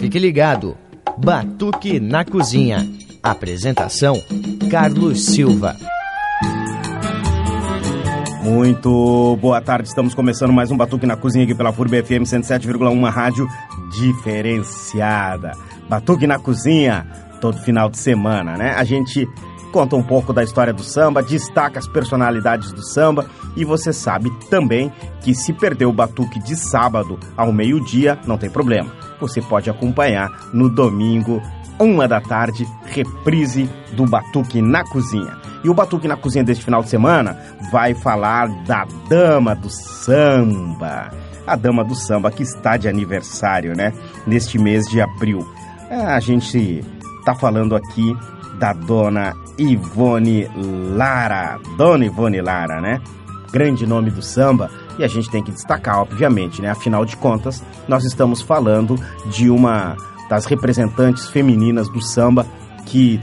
Fique ligado. Batuque na Cozinha. Apresentação: Carlos Silva. Muito boa tarde, estamos começando mais um Batuque na Cozinha aqui pela FURB FM 107,1, uma rádio diferenciada. Batuque na Cozinha, todo final de semana, né? A gente conta um pouco da história do samba, destaca as personalidades do samba e você sabe também que se perder o batuque de sábado ao meio-dia, não tem problema. Você pode acompanhar no domingo, uma da tarde, reprise do Batuque na Cozinha. E o Batuque na Cozinha deste final de semana vai falar da Dama do Samba. A Dama do Samba que está de aniversário, né? Neste mês de abril. É, a gente tá falando aqui da dona Ivone Lara. Dona Ivone Lara, né? Grande nome do samba e a gente tem que destacar, obviamente, né? Afinal de contas, nós estamos falando de uma das representantes femininas do samba que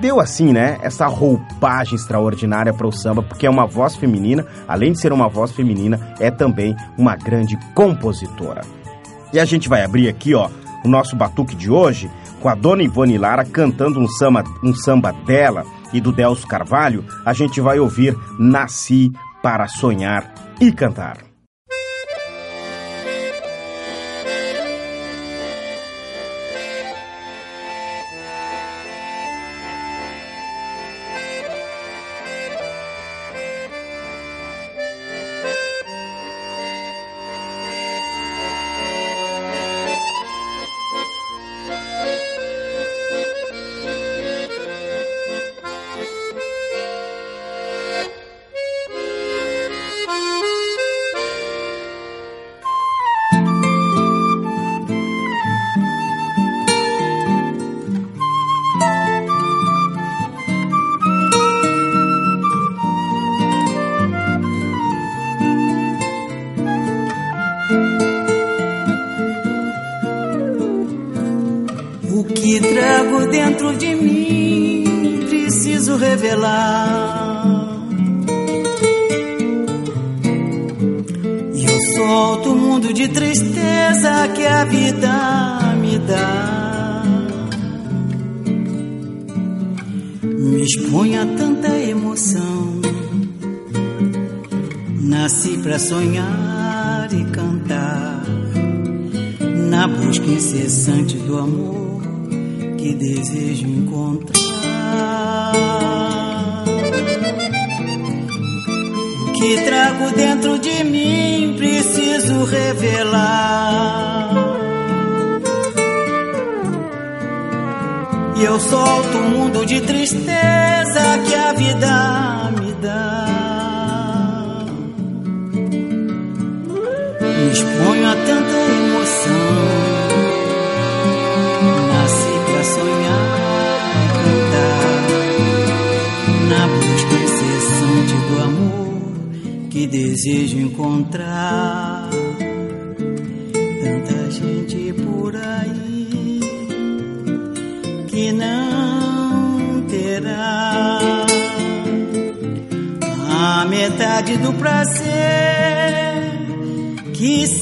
deu assim, né, essa roupagem extraordinária para o samba, porque é uma voz feminina, além de ser uma voz feminina, é também uma grande compositora. E a gente vai abrir aqui, ó, o nosso batuque de hoje com a dona Ivone Lara cantando um samba, um samba dela e do Delcio Carvalho, a gente vai ouvir Nasci para Sonhar e Cantar.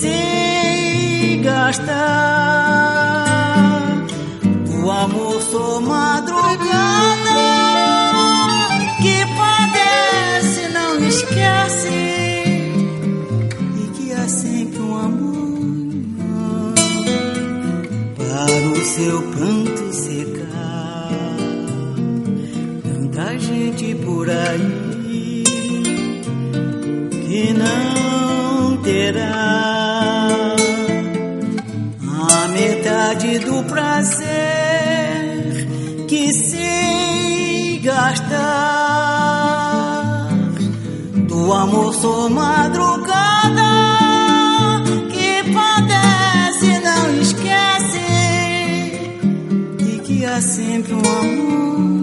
se gastar. O amor sou madrugada que padece, não esquece. E que há sempre um amor para o seu pranto secar. Tanta gente por aí que não terá. do prazer que se gasta, do amor sou madrugada que padece não esquece e que há sempre um amor.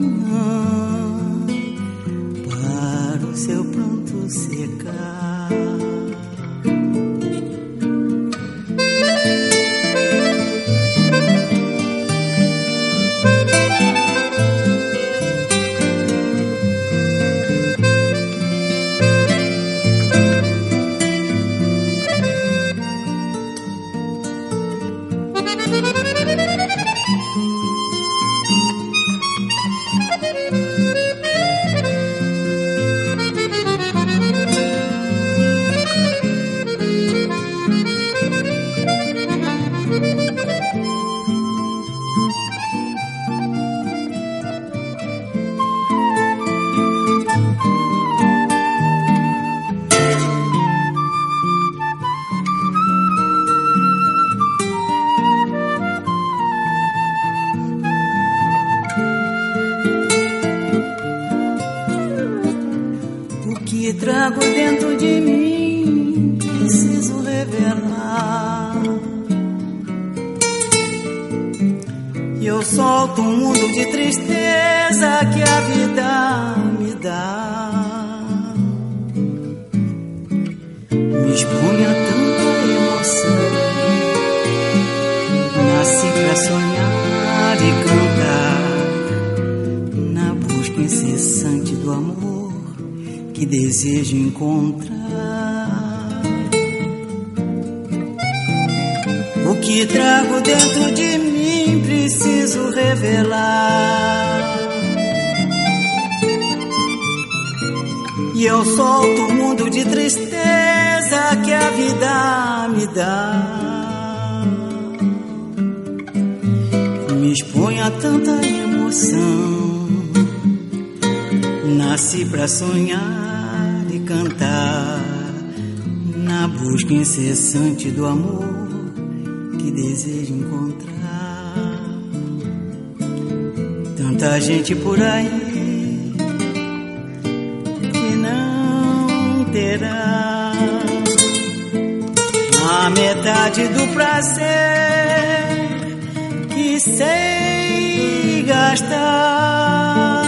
trago dentro de mim, preciso revelar. E eu solto um mundo de tristeza que a vida me dá. Me expunha desejo encontrar. O que trago dentro de mim preciso revelar. E eu solto o mundo de tristeza que a vida me dá. Me expõe a tanta emoção. Nasci pra sonhar cantar na busca incessante do amor que desejo encontrar. Tanta gente por aí que não terá a metade do prazer que sei gastar.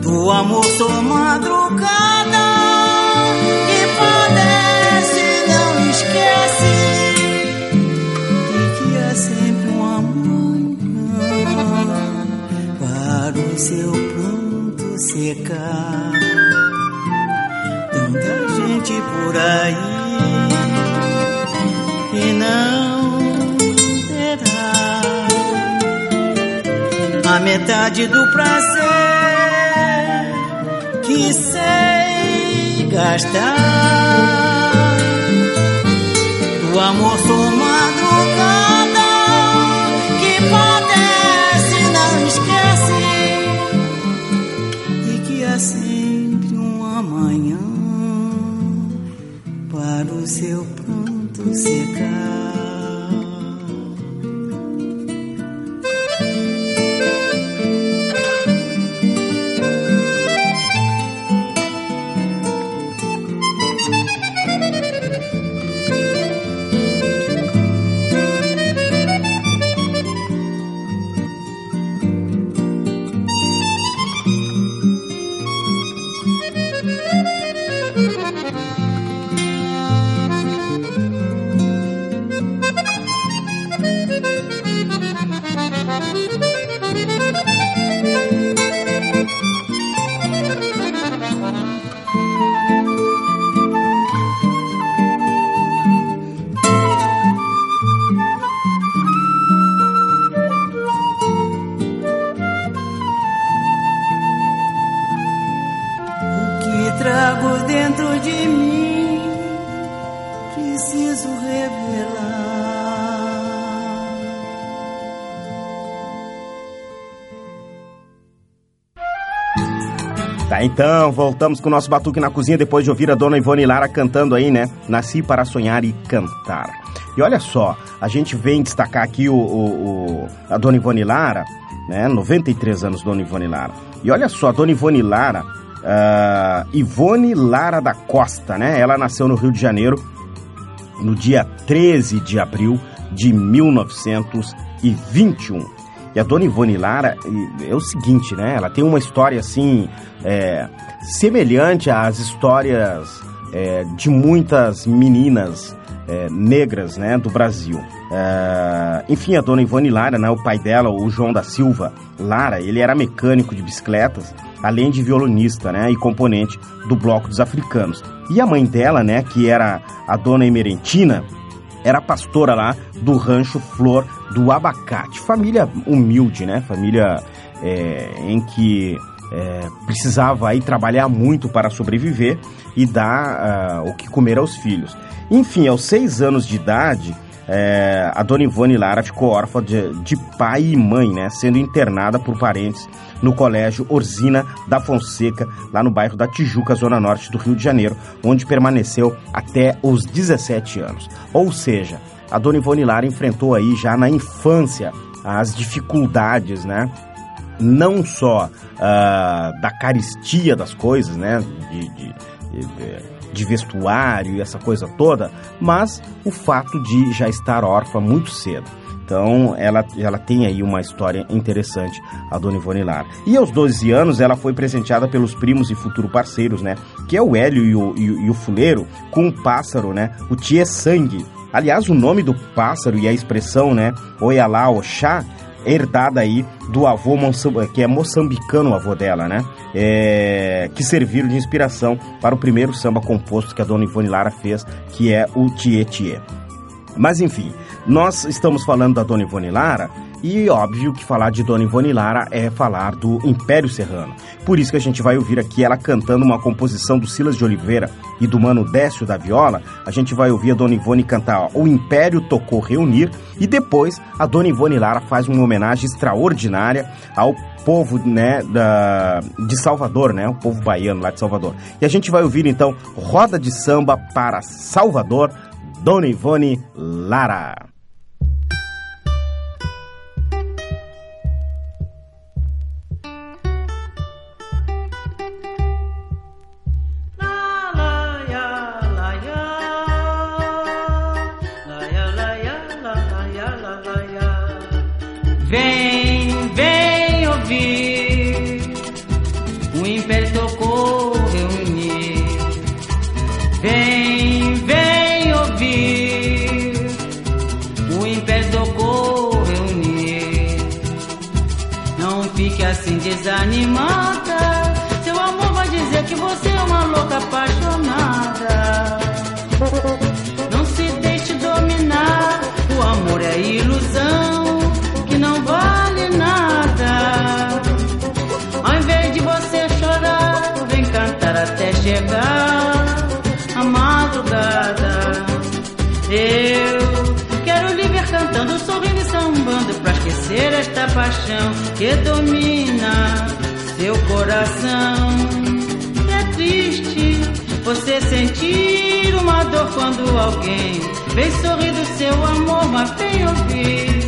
Do amor sou madrugada seu pranto secar. Tanta gente por aí e não terá a metade do prazer que sei gastar. O amor sou então, voltamos com o nosso Batuque na Cozinha depois de ouvir a dona Ivone Lara cantando aí, né? Nasci para sonhar e cantar. E olha só, a gente vem destacar aqui o, o- o- a dona Ivone Lara, né? 93 anos, dona Ivone Lara. E olha só, a dona Ivone Lara, ah, Ivone Lara da Costa, né? Ela nasceu no Rio de Janeiro no dia 13 de abril de 1921. E a dona Ivone Lara é o seguinte, né? Ela tem uma história assim, é, semelhante às histórias é, de muitas meninas é, negras né, do Brasil. É, enfim, a dona Ivone Lara, né, o pai dela, o João da Silva Lara, ele era mecânico de bicicletas, além de violonista né, e componente do Bloco dos Africanos. E a mãe dela, né, que era a dona Emerentina, era pastora lá do rancho Flor do Abacate. Família humilde, né? Família é, em que é, precisava aí trabalhar muito para sobreviver e dar ah, o que comer aos filhos. Enfim, aos seis anos de idade, é, a dona Ivone Lara ficou órfã de, de pai e mãe, né? Sendo internada por parentes no colégio Orzina da Fonseca, lá no bairro da Tijuca, zona norte do Rio de Janeiro, onde permaneceu até os 17 anos. Ou seja, a dona Ivone Lara enfrentou aí já na infância as dificuldades, né? Não só ah, da caristia das coisas, né? De, de- de- de vestuário e essa coisa toda, mas o fato de já estar órfã muito cedo. Então, ela, ela tem aí uma história interessante, a Dona Ivone Lara. E aos 12 anos, ela foi presenteada pelos primos e futuro parceiros, né? Que é o Hélio e o, e, e o Fuleiro, com um pássaro, né? O Tia Sangue. Aliás, o nome do pássaro e a expressão, né? Oialá, Oxá, herdada aí do avô que é moçambicano, o avô dela, né? É, que serviram de inspiração para o primeiro samba composto que a dona Ivone Lara fez, que é o Tietê. Mas enfim, nós estamos falando da Dona Ivone Lara e óbvio que falar de Dona Ivone Lara é falar do Império Serrano. Por isso que a gente vai ouvir aqui ela cantando uma composição do Silas de Oliveira e do Mano Décio da Viola. A gente vai ouvir a Dona Ivone cantar ó, O Império Tocou Reunir e depois a Dona Ivone Lara faz uma homenagem extraordinária ao povo né, da, de Salvador, né, o povo baiano lá de Salvador. E a gente vai ouvir então Roda de Samba para Salvador, Dona Ivone Lara. Paixão que domina seu coração. É triste você sentir uma dor quando alguém vem sorrir do seu amor, mas vem ouvir.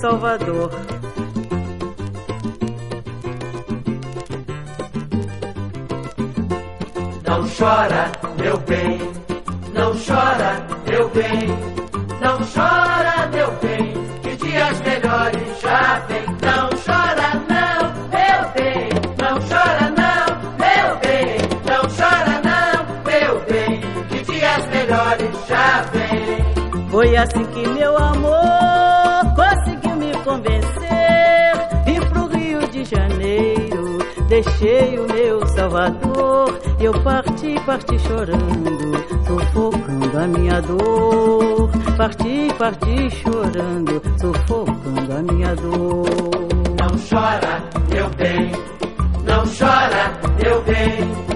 Salvador. Não chora, meu bem, não chora, meu bem, não chora, meu bem, que dias melhores já vem. Não chora, não, meu bem, não chora, não, meu bem, não chora, não, meu bem, que dias melhores já vem. Foi assim que meu amor Eu parti, parti chorando, sufocando a minha dor. Parti, parti chorando, sufocando a minha dor. Não chora, meu bem, não chora, meu bem,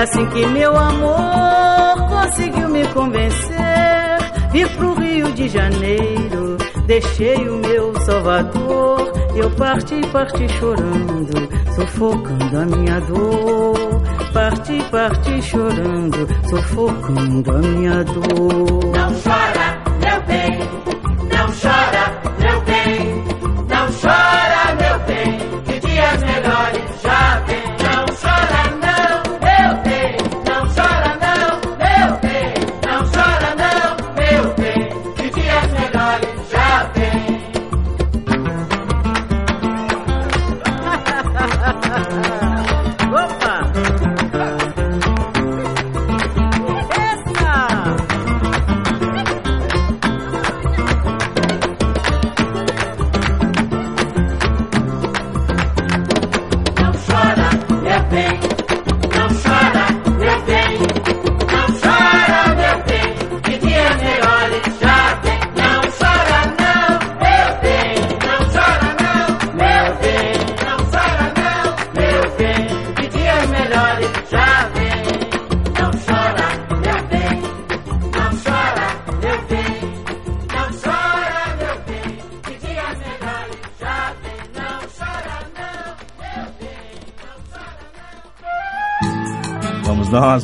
assim que meu amor conseguiu me convencer. Vim pro Rio de Janeiro, deixei o meu Salvador. Eu parti, parti chorando, sufocando a minha dor. Parti, parti chorando, sufocando a minha dor. Não chora,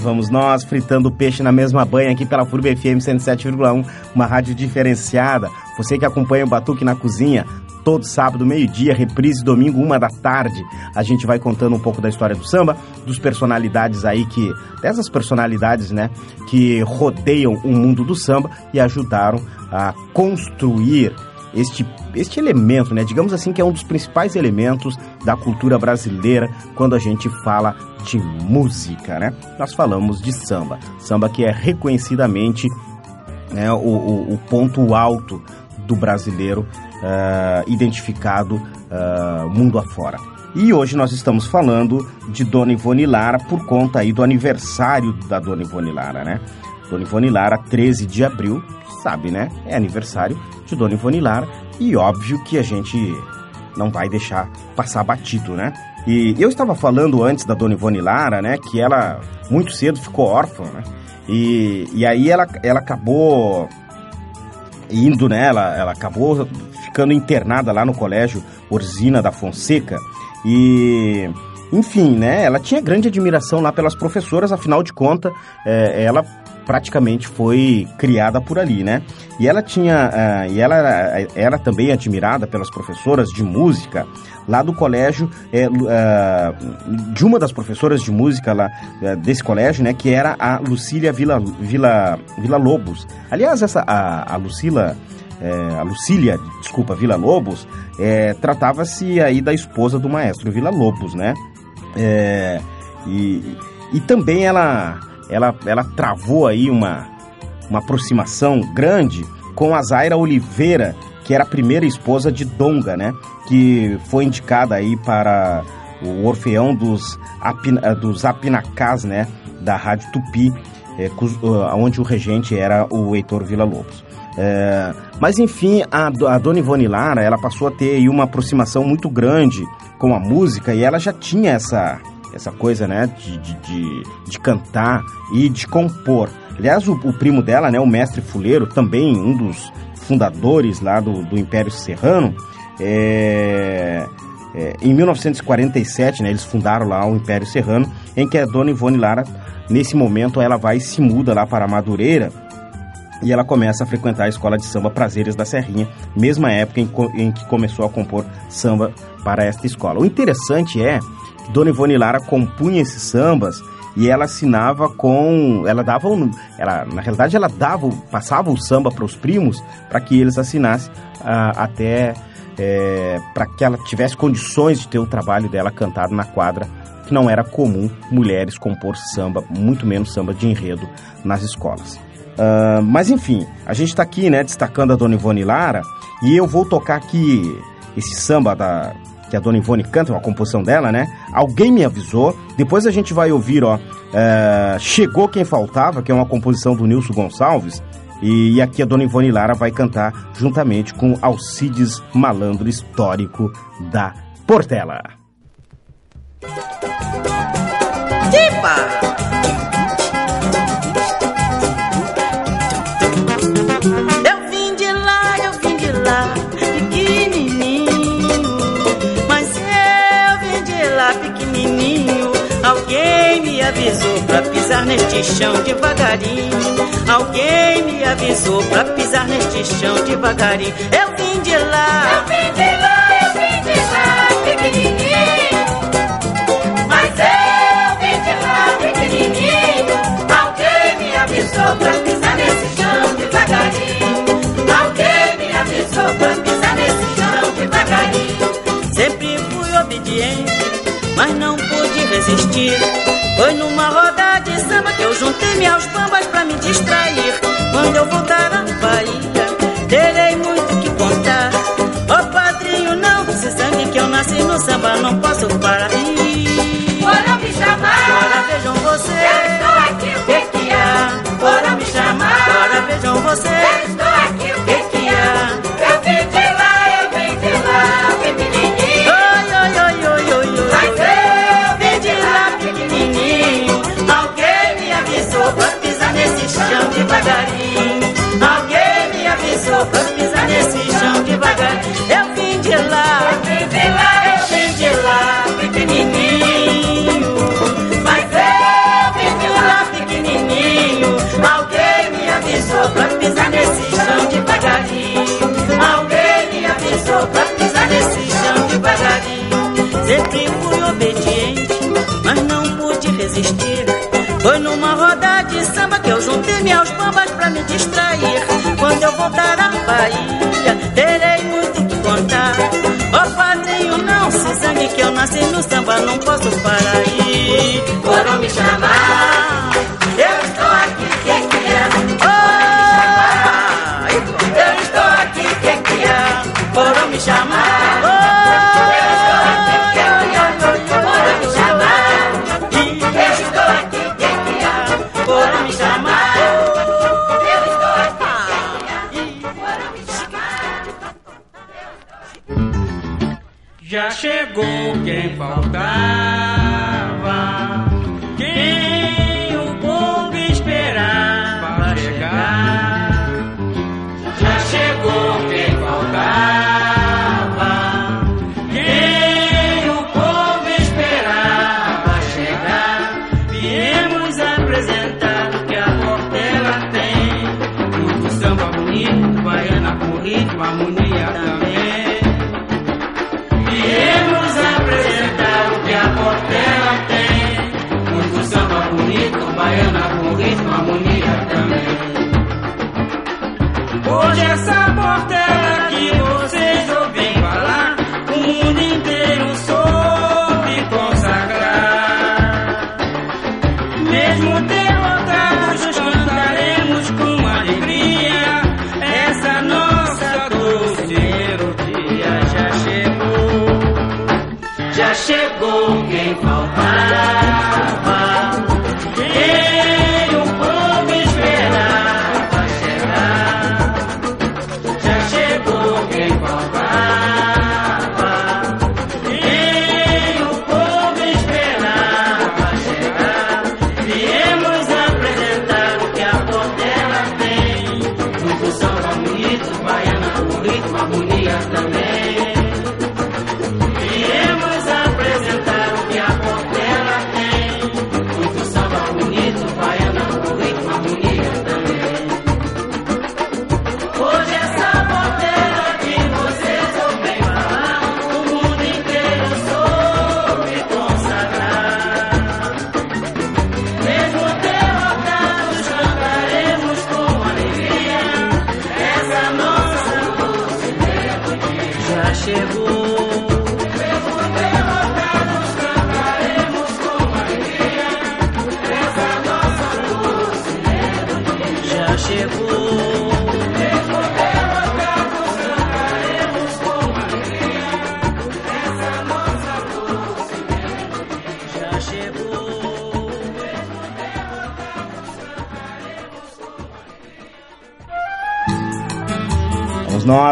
Vamos nós, fritando peixe na mesma banha aqui pela FURB FM 107,1, uma rádio diferenciada. Você que acompanha o Batuque na Cozinha, todo sábado, meio-dia, reprise domingo, uma da tarde. A gente vai contando um pouco da história do samba, dos personalidades aí que. dessas personalidades, né, que rodeiam o mundo do samba e ajudaram a construir este, este elemento, né? Digamos assim que é um dos principais elementos da cultura brasileira quando a gente fala de música, né? Nós falamos de samba, samba que é reconhecidamente né, o, o- o ponto alto do brasileiro ah, identificado ah, mundo afora. E hoje nós estamos falando de Dona Ivone Lara por conta aí do aniversário da Dona Ivone Lara, né? Dona Ivone Lara, 13 de abril, sabe, né? É aniversário de Dona Ivone Lara e óbvio que a gente não vai deixar passar batido, né? E eu estava falando antes da Dona Ivone Lara, né? Que ela muito cedo ficou órfã, né? E, e aí ela, ela acabou indo, né? Ela, ela acabou ficando internada lá no colégio Orzina da Fonseca. E, enfim, né? Ela tinha grande admiração lá pelas professoras, afinal de contas, é, ela praticamente foi criada por ali, né? E ela tinha, ah, e ela era, era também admirada pelas professoras de música lá do colégio, é, ah, de uma das professoras de música lá eh, desse colégio, né? Que era a Lucília Vila, Vila, Vila Lobos. Aliás, essa a, a Lucila é, a Lucília, desculpa, Vila Lobos, é, tratava-se aí da esposa do maestro Vila Lobos, né? É, e, e também ela, ela, ela travou aí uma, uma aproximação grande com a Zaira Oliveira, que era a primeira esposa de Donga, né? Que foi indicada aí para o Orfeão dos, Apin, eh, dos Apinacás, né? Da Rádio Tupi, ah, onde o regente era o Heitor Villa Lobos. É, mas enfim, a, a Dona Ivone Lara, ela passou a ter uma aproximação muito grande com a música e ela já tinha essa, essa coisa, né, de, de, de, de cantar e de compor. Aliás, o, o primo dela, né, o mestre Fuleiro, também um dos fundadores lá do, do Império Serrano, é, é, em 1947, né, eles fundaram lá o Império Serrano, em que a Dona Ivone Lara Nesse momento, ela vai e se muda lá para Madureira e ela começa a frequentar a escola de samba Prazeres da Serrinha, mesma época em, em que começou a compor samba para esta escola. O interessante é Dona Ivone Lara compunha esses sambas e ela assinava com, ela dava, um, ela na realidade ela dava, passava o samba para os primos para que eles assinassem uh, até é, para que ela tivesse condições de ter o trabalho dela cantado na quadra, que não era comum mulheres compor samba, muito menos samba de enredo nas escolas. Uh, mas enfim, a gente está aqui, né, destacando a Dona Ivone Lara e eu vou tocar aqui esse samba da, que a Dona Ivone canta, uma composição dela, né? Alguém me avisou. Depois a gente vai ouvir, ó, uh, Chegou Quem Faltava, que é uma composição do Nilson Gonçalves. E, e aqui a Dona Ivone Lara vai cantar juntamente com Alcides Malandro Histórico da Portela. Tipa! Avisou pra pisar neste chão devagarinho. Alguém me avisou pra pisar neste chão devagarinho. Eu vim de lá. Eu vim de lá, eu vim de lá, pequenininho. Mas eu vim de lá, pequenininho. Alguém me avisou pra pisar nesse chão devagarinho. Alguém me avisou pra pisar nesse chão devagarinho. Sempre fui obediente, mas não pude resistir. Foi numa roda de samba que eu juntei-me aos bambas pra me distrair. Quando eu voltar à Bahia, terei muito que contar. Ó oh, padrinho, não se sangue que eu nasci no samba, não posso parar. Nasci no samba, não posso parar aí. Foram me chamar, eu estou aqui, quem que é? Oh, eu estou aqui, quem que é? Foram me chamar. Quem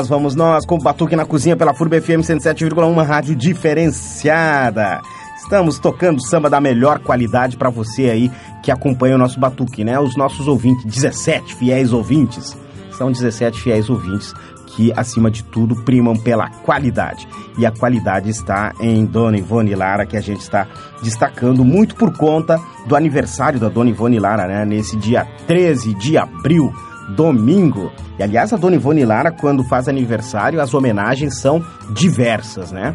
nós, vamos nós, com o Batuque na Cozinha pela FURB FM 107,1, uma rádio diferenciada. Estamos tocando samba da melhor qualidade para você aí que acompanha o nosso Batuque, né? Os nossos ouvintes, 17 fiéis ouvintes. São 17 fiéis ouvintes que, acima de tudo, primam pela qualidade. E a qualidade está em Dona Ivone Lara, que a gente está destacando muito por conta do aniversário da Dona Ivone Lara, né? Nesse dia 13 de abril, domingo. E aliás, a Dona Ivone Lara, quando faz aniversário, as homenagens são diversas, né?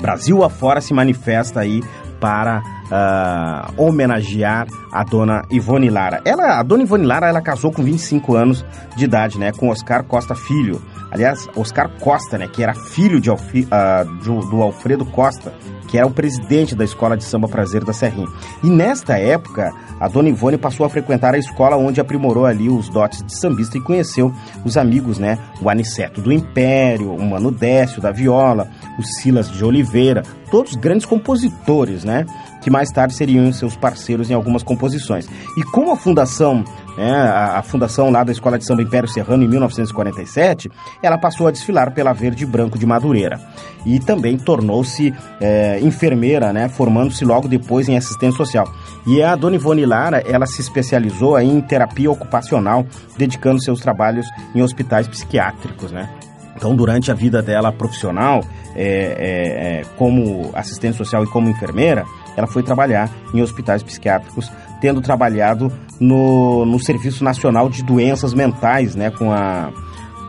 Brasil afora se manifesta aí para ah, homenagear a dona Ivone Lara. Ela, a dona Ivone Lara, ela casou com 25 anos de idade, né, com Oscar Costa Filho. Aliás, Oscar Costa, né, que era filho de Alfi, ah, do, do Alfredo Costa, que era o presidente da Escola de Samba Prazer da Serrinha. E nesta época, a dona Ivone passou a frequentar a escola onde aprimorou ali os dotes de sambista e conheceu os amigos, né? O Aniceto do Império, o Mano Décio da Viola, o Silas de Oliveira, todos grandes compositores, né? Que mais tarde seriam seus parceiros em algumas composições. E como a fundação né, a, a, fundação lá da Escola de Samba Império Serrano em 1947, ela passou a desfilar pela Verde Branco de Madureira. E também tornou-se é, enfermeira, né, formando-se logo depois em assistência social. E a Dona Ivone Lara, ela se especializou em terapia ocupacional, dedicando seus trabalhos em hospitais psiquiátricos, né. Então, durante a vida dela profissional, é, é, como assistente social e como enfermeira, ela foi trabalhar em hospitais psiquiátricos, tendo trabalhado no, no Serviço Nacional de Doenças Mentais, né, com a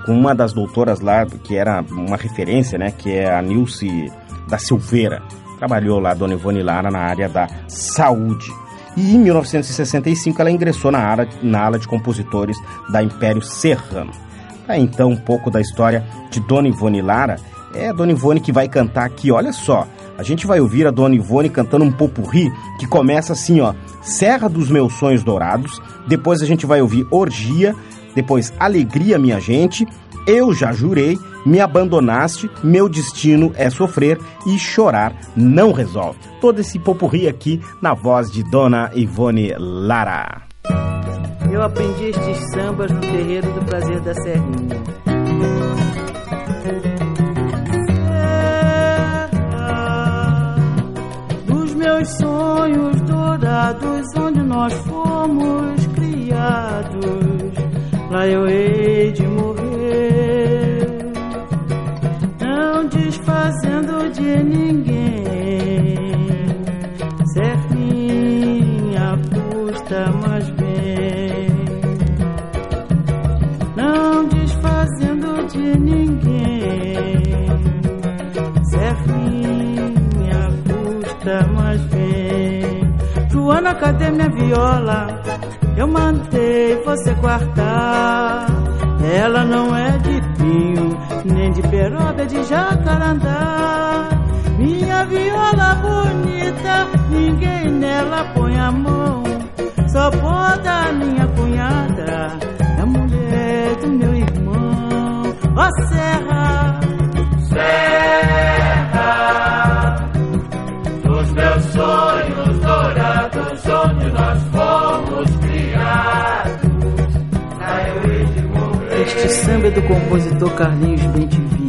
com uma das doutoras lá, que era uma referência, né, que é a Nilce da Silveira. Trabalhou lá, Dona Ivone Lara, na área da saúde. E em 1965 ela ingressou na, área, na ala de compositores da Império Serrano. Tá, então um pouco da história de Dona Ivone Lara. É Dona Ivone que vai cantar aqui, olha só. A gente vai ouvir a Dona Ivone cantando um popurri que começa assim, ó. Serra dos Meus Sonhos Dourados. Depois a gente vai ouvir Orgia. Depois Alegria, Minha Gente. Eu já jurei. Me abandonaste. Meu destino é sofrer. E chorar não resolve. Todo esse popurri aqui na voz de Dona Ivone Lara. Eu aprendi estes sambas no terreiro do prazer da Serrinha. Meus sonhos dourados, onde nós fomos criados, lá eu hei de morrer, não desfazendo de ninguém, Joana, cadê minha viola? Eu mandei você guardar. Ela não é de pinho, nem de peroba, é de jacarandá. Minha viola bonita, ninguém nela põe a mão. Só pode a minha cunhada, é mulher do meu irmão. Ó Serra do compositor Carlinhos Bentivi.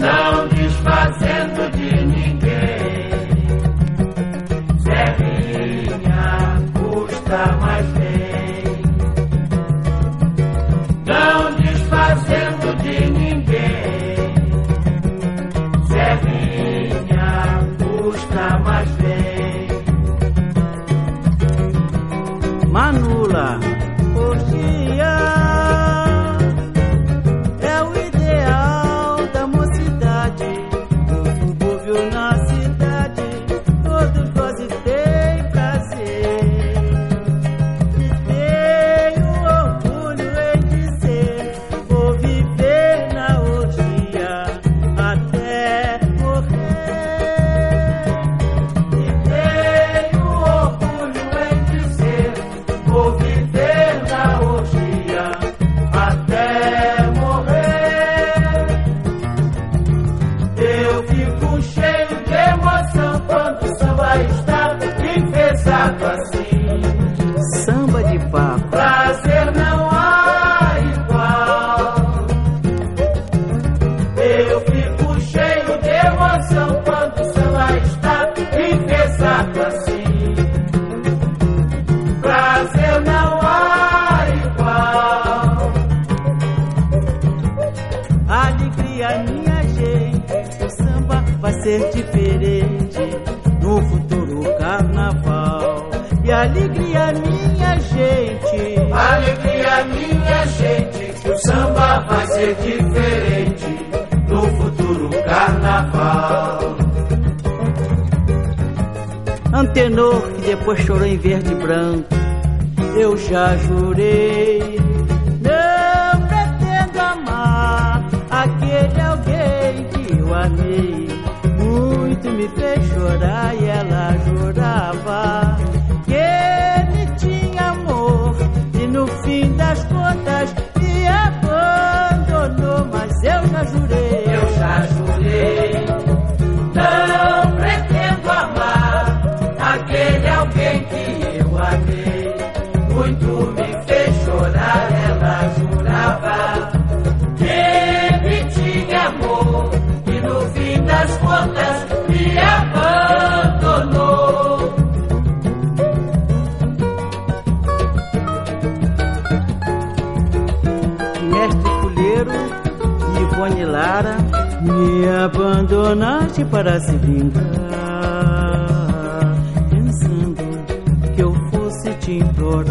Ser diferente no futuro carnaval. Antenor que depois chorou em verde e branco, eu já jurei. Abandonaste para se vingar, pensando que eu fosse te implorar.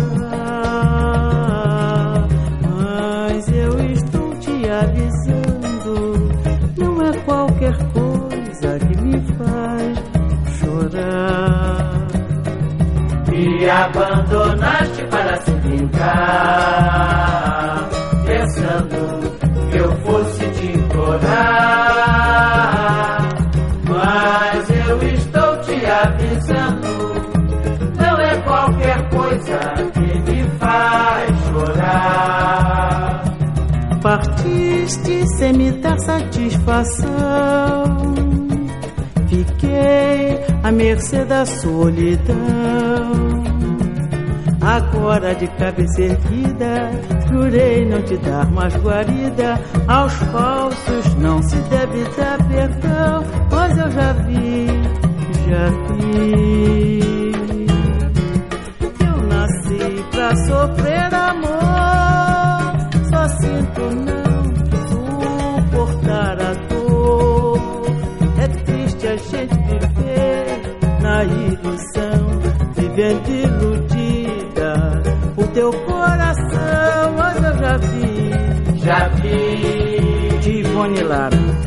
Mas eu estou te avisando, não é qualquer coisa que me faz chorar. Me abandonaste para se vingar, Partiste sem me dar satisfação. Fiquei à mercê da solidão. Agora de cabeça erguida, jurei não te dar mais guarida. Aos falsos não se deve dar perdão, mas eu já vi, já vi. Eu nasci pra sofrer vivendo iludida o teu coração. Mas eu já vi, Já vi Ivone Lara.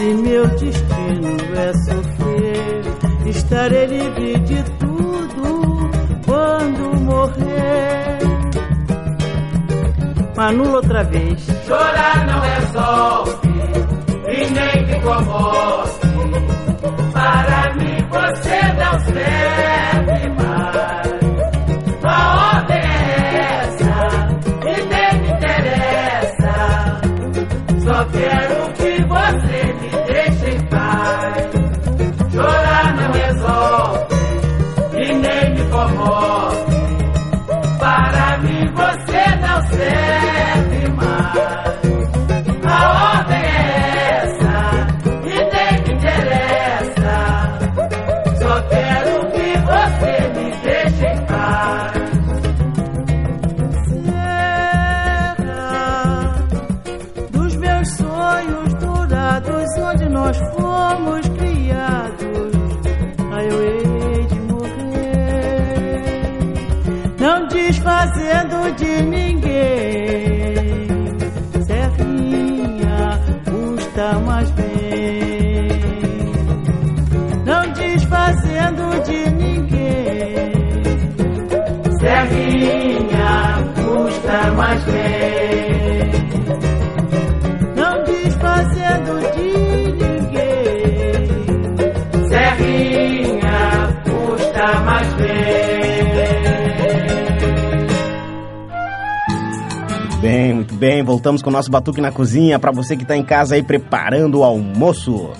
Se meu destino é sofrer, estarei livre de tudo quando morrer. Manula outra vez. Chorar não resolve e nem te comove. Para mim você não serve você não serve mais. bem, muito bem. Voltamos com o nosso Batuque na Cozinha para você que está em casa aí preparando o almoço.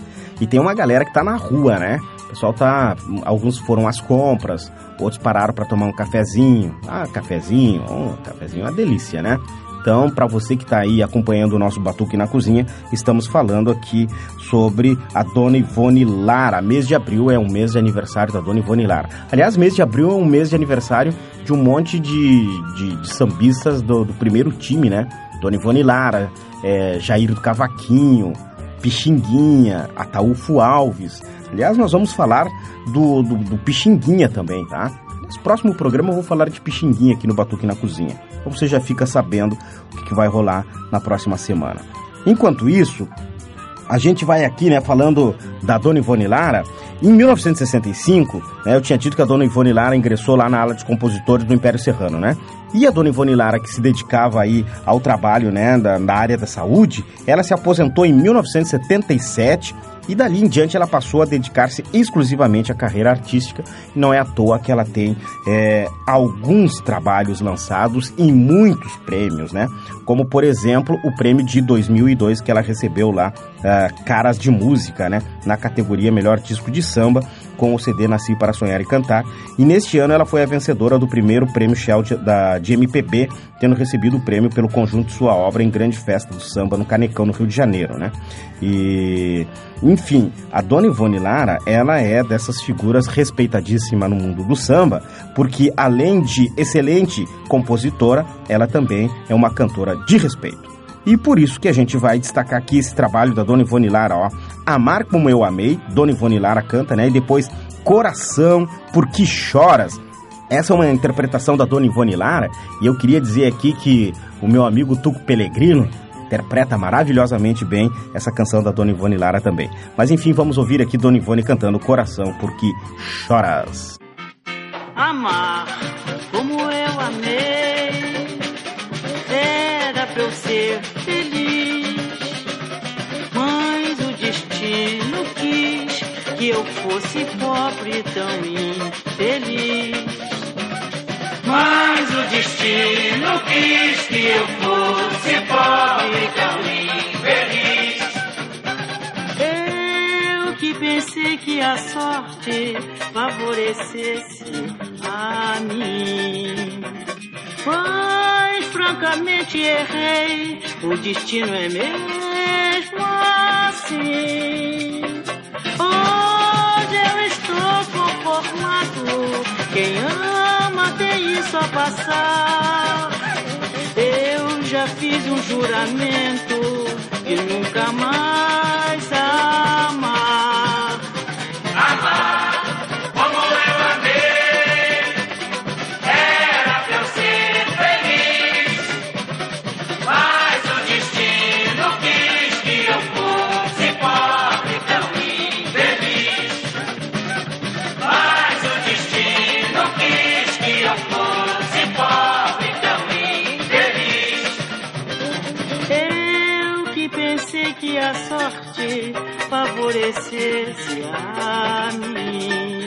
E tem uma galera que está na rua, né? Pessoal tá. Alguns foram às compras, outros pararam para tomar um cafezinho. Ah, cafezinho, um cafezinho é uma delícia, né? Então, para você que está aí acompanhando o nosso Batuque na Cozinha, estamos falando aqui sobre a Dona Ivone Lara. Mês de abril é um mês de aniversário da Dona Ivone Lara. Aliás, mês de abril é um mês de aniversário de um monte de, de, de sambistas do, do, primeiro time, né? Dona Ivone Lara, é, Jair do Cavaquinho, Pixinguinha, Ataúfo Alves. Aliás, nós vamos falar do, do, do Pixinguinha também, tá? No próximo programa eu vou falar de Pixinguinha aqui no Batuque na Cozinha. Então você já fica sabendo o que, que vai rolar na próxima semana. Enquanto isso, a gente vai aqui, né, falando da Dona Ivone Lara. Em 1965, né, eu tinha dito que a Dona Ivone Lara ingressou lá na ala de compositores do Império Serrano, né? E a Dona Ivone Lara, que se dedicava aí ao trabalho, né, da, na área da saúde, ela se aposentou em 1977 e dali em diante ela passou a dedicar-se exclusivamente à carreira artística. Não é à toa que ela tem é, alguns trabalhos lançados e muitos prêmios, né? Como, por exemplo, o prêmio de 2002 que ela recebeu lá, uh, Caras de Música, né? Na categoria Melhor Disco de Samba com o CD Nasci para Sonhar e Cantar. E neste ano ela foi a vencedora do primeiro prêmio Shell de, da, de MPB, tendo recebido o prêmio pelo conjunto de sua obra em grande festa do samba no Canecão, no Rio de Janeiro, né? E, enfim, a Dona Ivone Lara, ela é dessas figuras respeitadíssima no mundo do samba, porque além de excelente compositora, ela também é uma cantora de respeito. E por isso que a gente vai destacar aqui esse trabalho da Dona Ivone Lara, ó. Amar como eu amei, Dona Ivone Lara canta, né? E depois Coração, por que choras? Essa é uma interpretação da Dona Ivone Lara, e eu queria dizer aqui que o meu amigo Tuco Pellegrino interpreta maravilhosamente bem essa canção da Dona Ivone Lara também. Mas enfim, vamos ouvir aqui Dona Ivone cantando Coração, porque choras. Amar como eu amei pra eu ser feliz, mas o destino quis que eu fosse pobre tão infeliz. Mas o destino quis que eu fosse pobre tão infeliz. Eu que pensei que a sorte favorecesse a mim. Mas francamente errei, o destino é mesmo assim. Hoje eu estou conformado, quem ama tem isso a passar. Eu já fiz um juramento de nunca mais favorecesse a mim.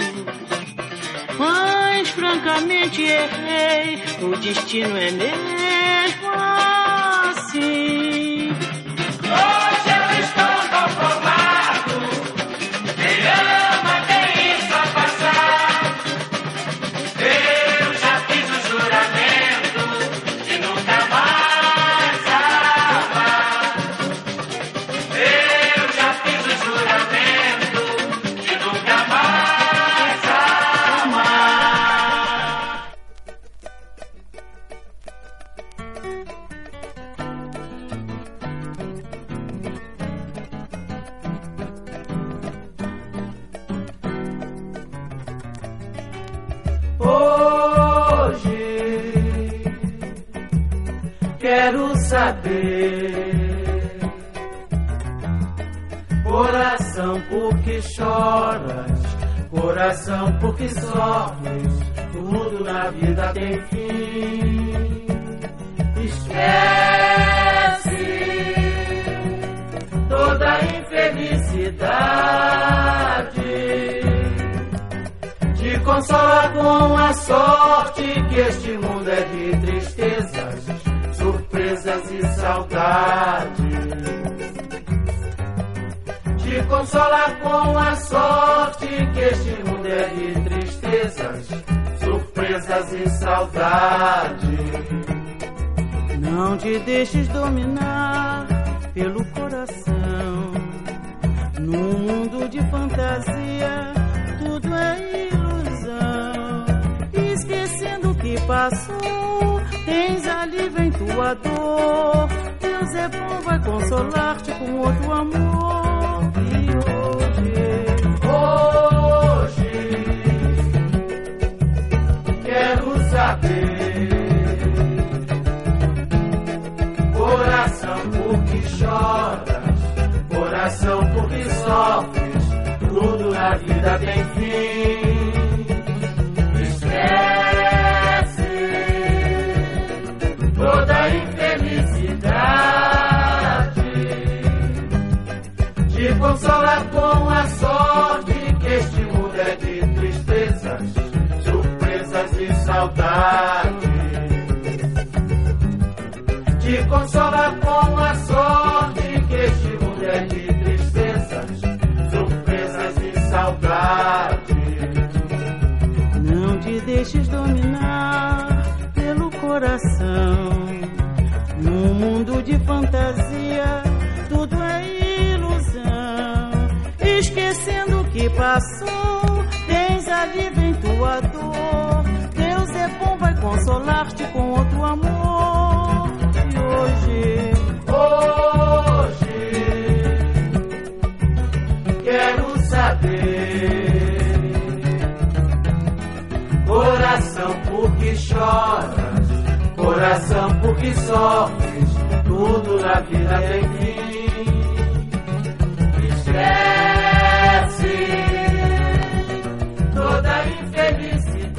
Mas francamente errei, o destino é mesmo vida tem fim. toda infelicidade. Te consola com a sorte que este mundo é de tristezas, surpresas e saudade. De fantasia, tudo é ilusão. Esquecendo o que passou, tens alívio em tua dor. Deus é bom, vai consolar-te com outro amor. E hoje, hoje, quero saber. Coração, por que choras? Coração, por que sofres? Vida tem fim. Esquece toda infelicidade.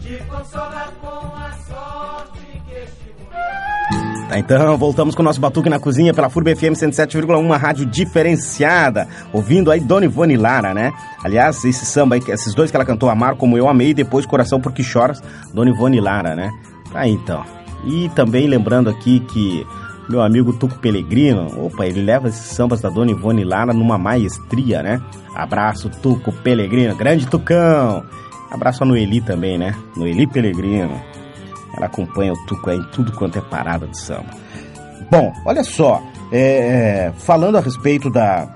Te consola com a sorte que este Tá, então, voltamos com o nosso Batuque na Cozinha pela FURB FM 107,1, uma rádio diferenciada. Ouvindo aí Dona Ivone Lara, né? Aliás, esse samba esses dois que ela cantou, Amar Como Eu Amei, e depois Coração Porque Choras, Dona Ivone Lara, né? Aí então. E também lembrando aqui que meu amigo Tuco Pelegrino, opa, ele leva esses sambas da Dona Ivone Lara numa maestria, né? Abraço, Tuco Pelegrino, grande Tucão! Abraço a Noeli também, né? Noeli Pelegrino. Ela acompanha o Tuco em tudo quanto é parada de samba. Bom, olha só, é, falando a respeito da,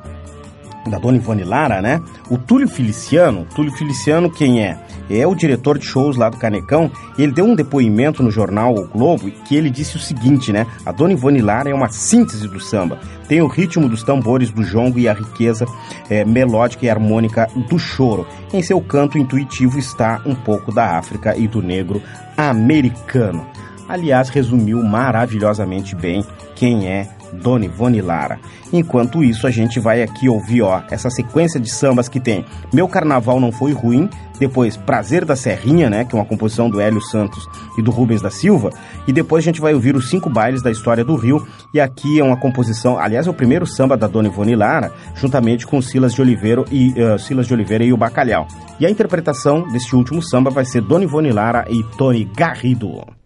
da Dona Ivone Lara, né? O Túlio Feliciano, Túlio Feliciano quem é? É o diretor de shows lá do Canecão, e ele deu um depoimento no jornal O Globo que ele disse o seguinte, né? A Dona Ivone Lara é uma síntese do samba. Tem o ritmo dos tambores do jongo e a riqueza é, melódica e harmônica do choro. Em seu canto intuitivo está um pouco da África e do negro americano. Aliás, resumiu maravilhosamente bem quem é Dona Ivone Lara. Enquanto isso, a gente vai aqui ouvir ó, essa sequência de sambas que tem Meu Carnaval Não Foi Ruim, depois Prazer da Serrinha, né, que é uma composição do Hélio Santos e do Rubens da Silva, e depois a gente vai ouvir os cinco bailes da história do Rio, e aqui é uma composição, aliás, é o primeiro samba da Dona Ivone Lara, juntamente com Silas de Oliveira e uh, Silas de Oliveira e o Bacalhau. E a interpretação deste último samba vai ser Dona Ivone Lara e Tony Garrido.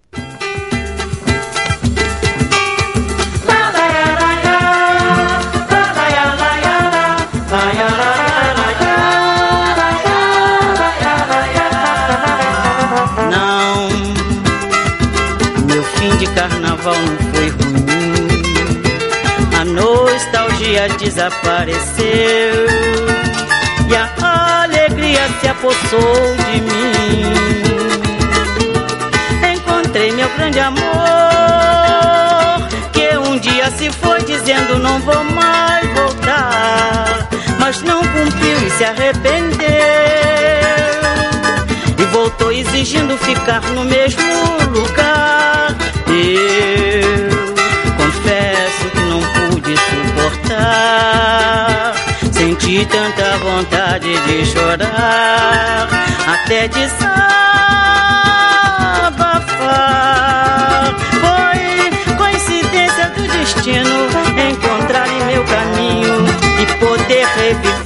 Nostalgia desapareceu e a alegria se apossou de mim. Encontrei meu grande amor, que um dia se foi dizendo não vou mais voltar, mas não cumpriu e se arrependeu e voltou exigindo ficar no mesmo lugar. Tanta vontade de chorar, até desabafar. Foi coincidência do destino encontrar em meu caminho e poder reviver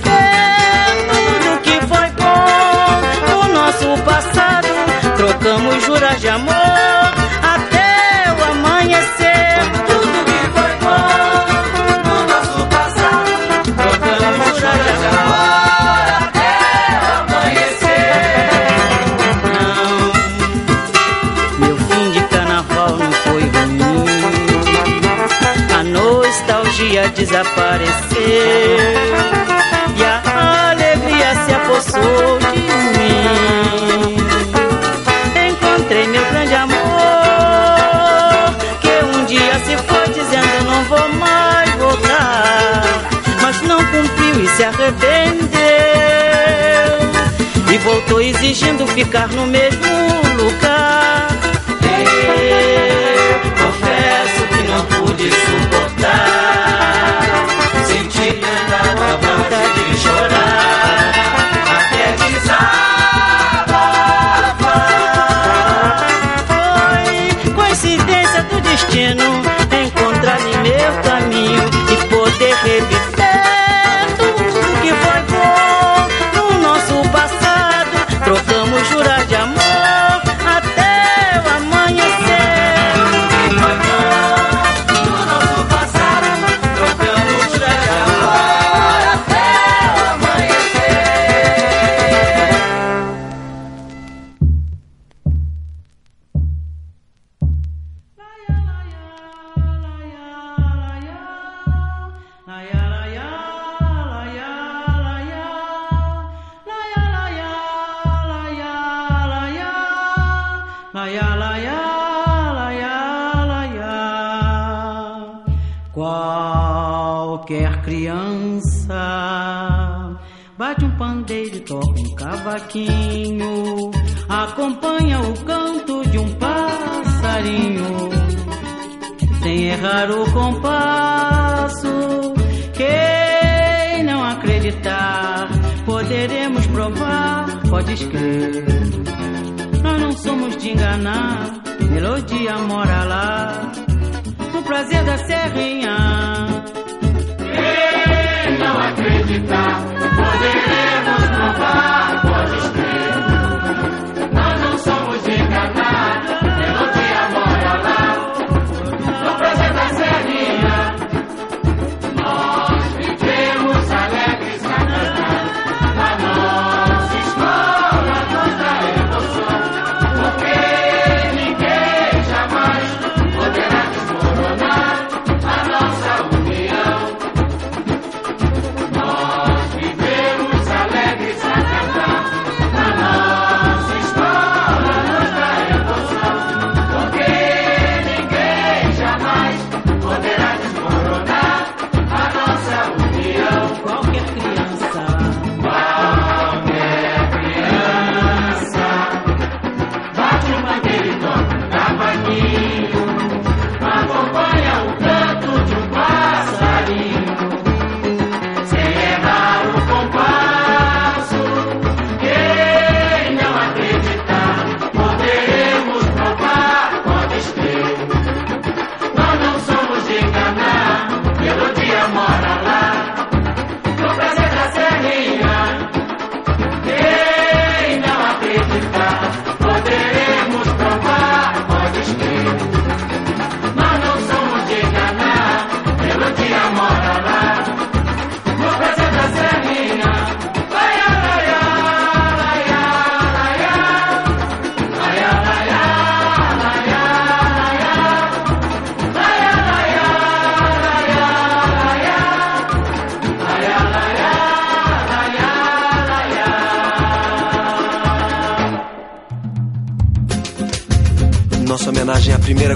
tudo que foi bom no nosso passado. Trocamos juras de amor desapareceu e a alegria se apossou de mim. Encontrei meu grande amor que um dia se foi dizendo não vou mais voltar, mas não cumpriu e se arrependeu. E voltou exigindo ficar no mesmo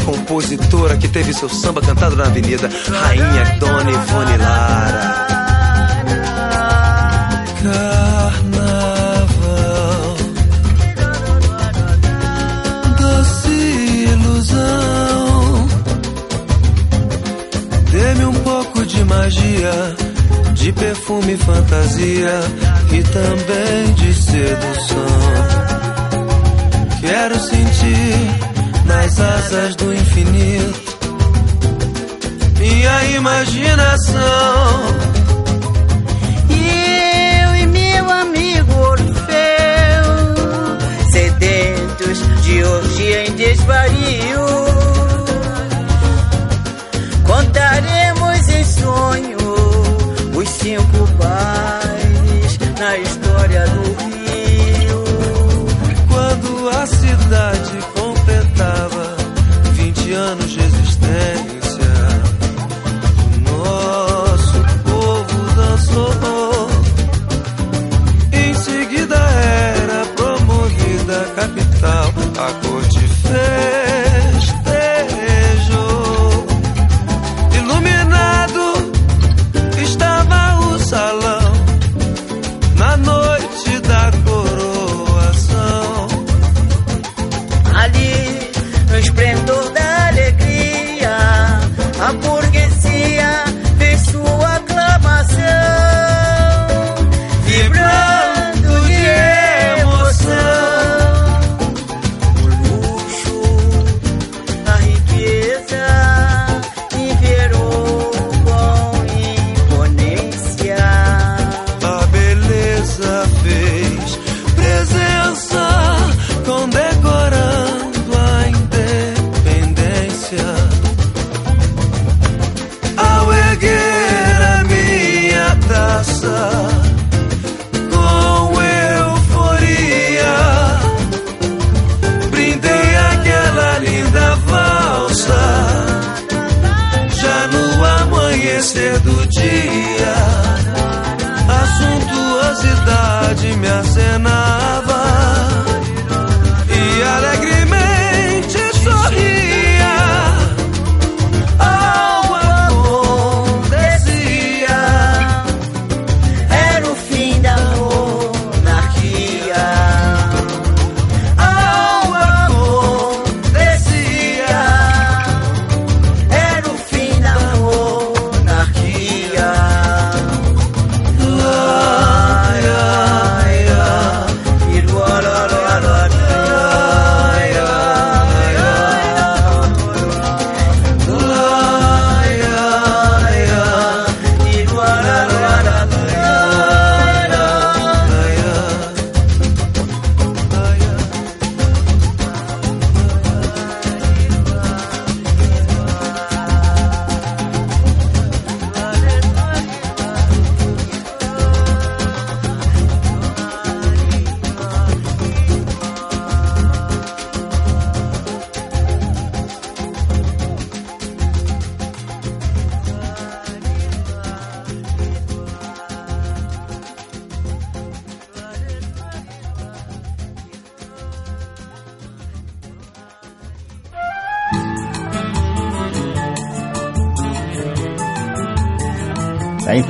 compositora que teve seu samba cantado na avenida, rainha Dona Ivone Lara. Carnaval ilusão dê-me um pouco de magia, de perfume, fantasia e também de sedução. Quero sentir nas asas do infinito. Minha imaginação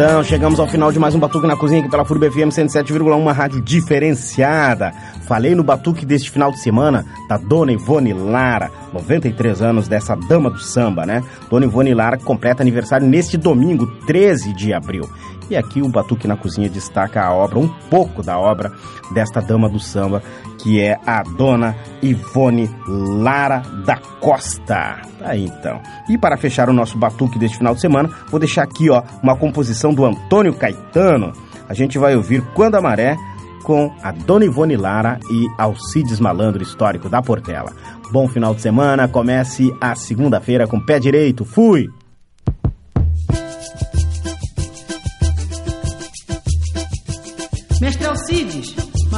então, chegamos ao final de mais um Batuque na Cozinha aqui pela FURB FM 107,1, uma rádio diferenciada. Falei no Batuque deste final de semana da Dona Ivone Lara, 93 anos dessa dama do samba, né? Dona Ivone Lara completa aniversário neste domingo, 13 de abril. E aqui o Batuque na Cozinha destaca a obra, um pouco da obra desta dama do samba, que é a Dona Ivone Lara da Costa. Aí então. E para fechar o nosso Batuque deste final de semana, vou deixar aqui ó uma composição do Antônio Caetano. A gente vai ouvir Quando a Maré com a Dona Ivone Lara e Alcides Malandro, histórico da Portela. Bom final de semana, comece a segunda-feira com pé direito. Fui!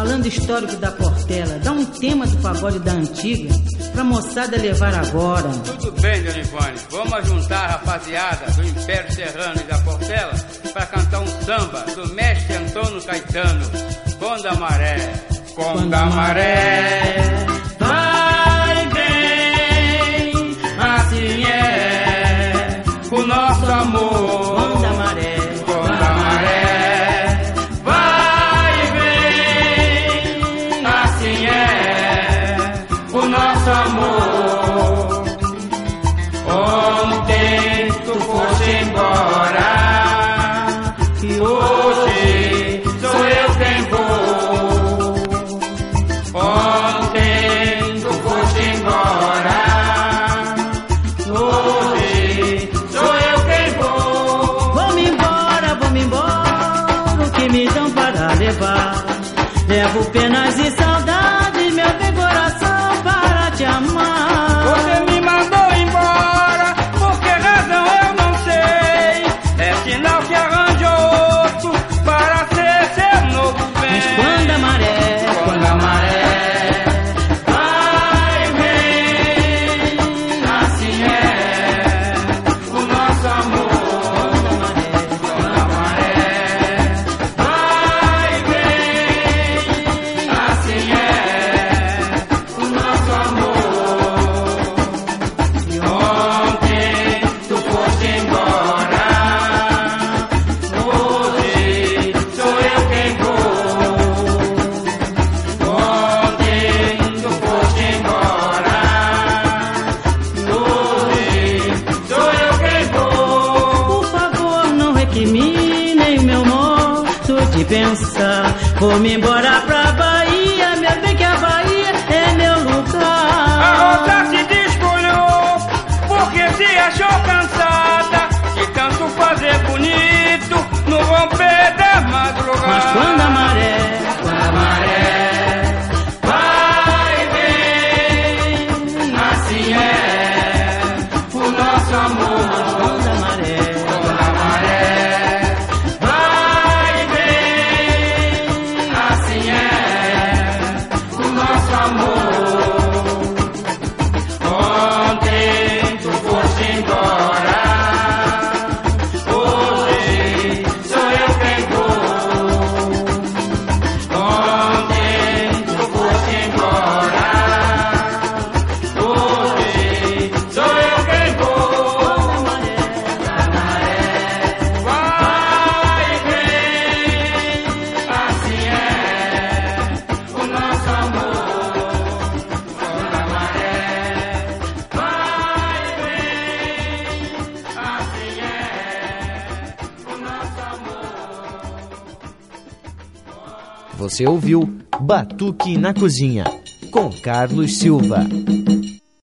Malandro histórico da Portela, dá um tema do pagode da antiga pra moçada levar agora. Tudo bem, Dona. Vamos juntar a rapaziada do Império Serrano e da Portela pra cantar um samba do mestre Antônio Caetano. Quando a maré, quando a maré Batuque na Cozinha, com Carlos Silva.